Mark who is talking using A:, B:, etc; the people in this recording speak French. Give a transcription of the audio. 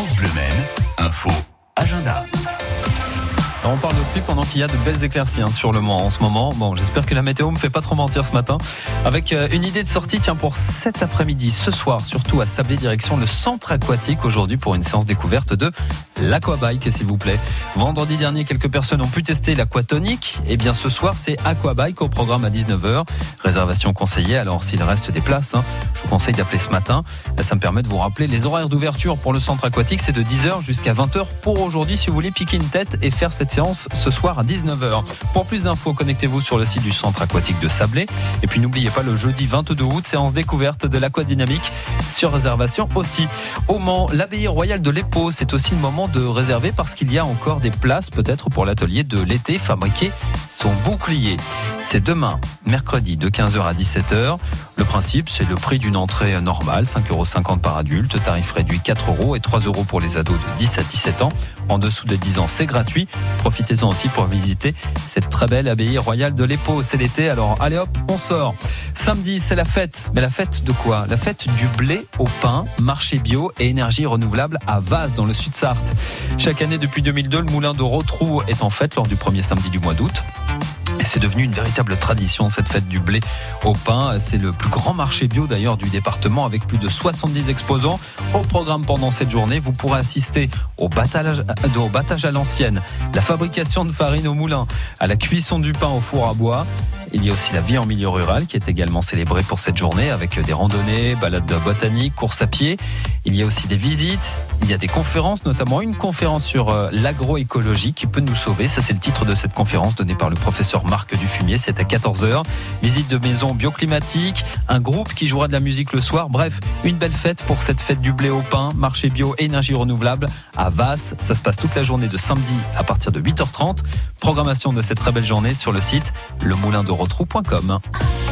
A: France Bleu Maine, info, agenda.
B: On parle de pluie pendant qu'il y a de belles éclaircies hein, sur le Mans en ce moment. Bon, j'espère que la météo me fait pas trop mentir ce matin. Avec euh, une idée de sortie, tiens, pour cet après-midi, ce soir, surtout à Sablé, direction le centre aquatique aujourd'hui pour une séance découverte de l'aquabike, s'il vous plaît. Vendredi dernier, quelques personnes ont pu tester l'aquatonique. Et eh bien, ce soir, c'est aquabike au programme à 19h. Réservation conseillée. Alors, s'il reste des places, hein, je vous conseille d'appeler ce matin. Ça me permet de vous rappeler les horaires d'ouverture pour le centre aquatique. C'est de 10h jusqu'à 20h pour aujourd'hui si vous voulez piquer une tête et faire cette séance ce soir à 19h. Pour plus d'infos, connectez-vous sur le site du centre aquatique de Sablé. Et puis n'oubliez pas le jeudi 22 août, séance découverte de l'aquadynamique sur réservation aussi. Au Mans, l'abbaye royale de l'Épau, c'est aussi le moment de réserver parce qu'il y a encore des places peut-être pour l'atelier de l'été fabriquer son bouclier. C'est demain, mercredi de 15h à 17h. Le principe, c'est le prix d'une entrée normale, 5,50 euros par adulte, tarif réduit 4 euros et 3 euros pour les ados de 10 à 17 ans. En dessous de 10 ans, c'est gratuit. Profitez-en aussi pour visiter cette très belle abbaye royale de l'Épau. C'est l'été, alors allez hop, on sort. Samedi, c'est la fête. Mais la fête de quoi? La fête du blé au pain, marché bio et énergie renouvelable à Vase, dans le sud-Sarthe. Chaque année depuis 2002, le moulin de Rotrou est en fête lors du premier samedi du mois d'août. Et c'est devenu une véritable tradition, cette fête du blé au pain. C'est le plus grand marché bio d'ailleurs du département avec plus de 70 exposants. Au programme pendant cette journée, vous pourrez assister au battage, à l'ancienne, la fabrication de farine au moulin, à la cuisson du pain au four à bois. Il y a aussi la vie en milieu rural qui est également célébrée pour cette journée avec des randonnées, balades botaniques, courses à pied. Il y a aussi des visites, il y a des conférences, notamment une conférence sur euh, l'agroécologie qui peut nous sauver. Ça, c'est le titre de cette conférence donnée par le professeur Marc Dufumier. C'est à 14h. Visite de maison bioclimatique, un groupe qui jouera de la musique le soir. Bref, une belle fête pour cette fête du blé au pain, marché bio, énergie renouvelable à Vasse. Ça se passe toute la journée de samedi à partir de 8h30. Programmation de cette très belle journée sur le site lemoulindorotrou.com.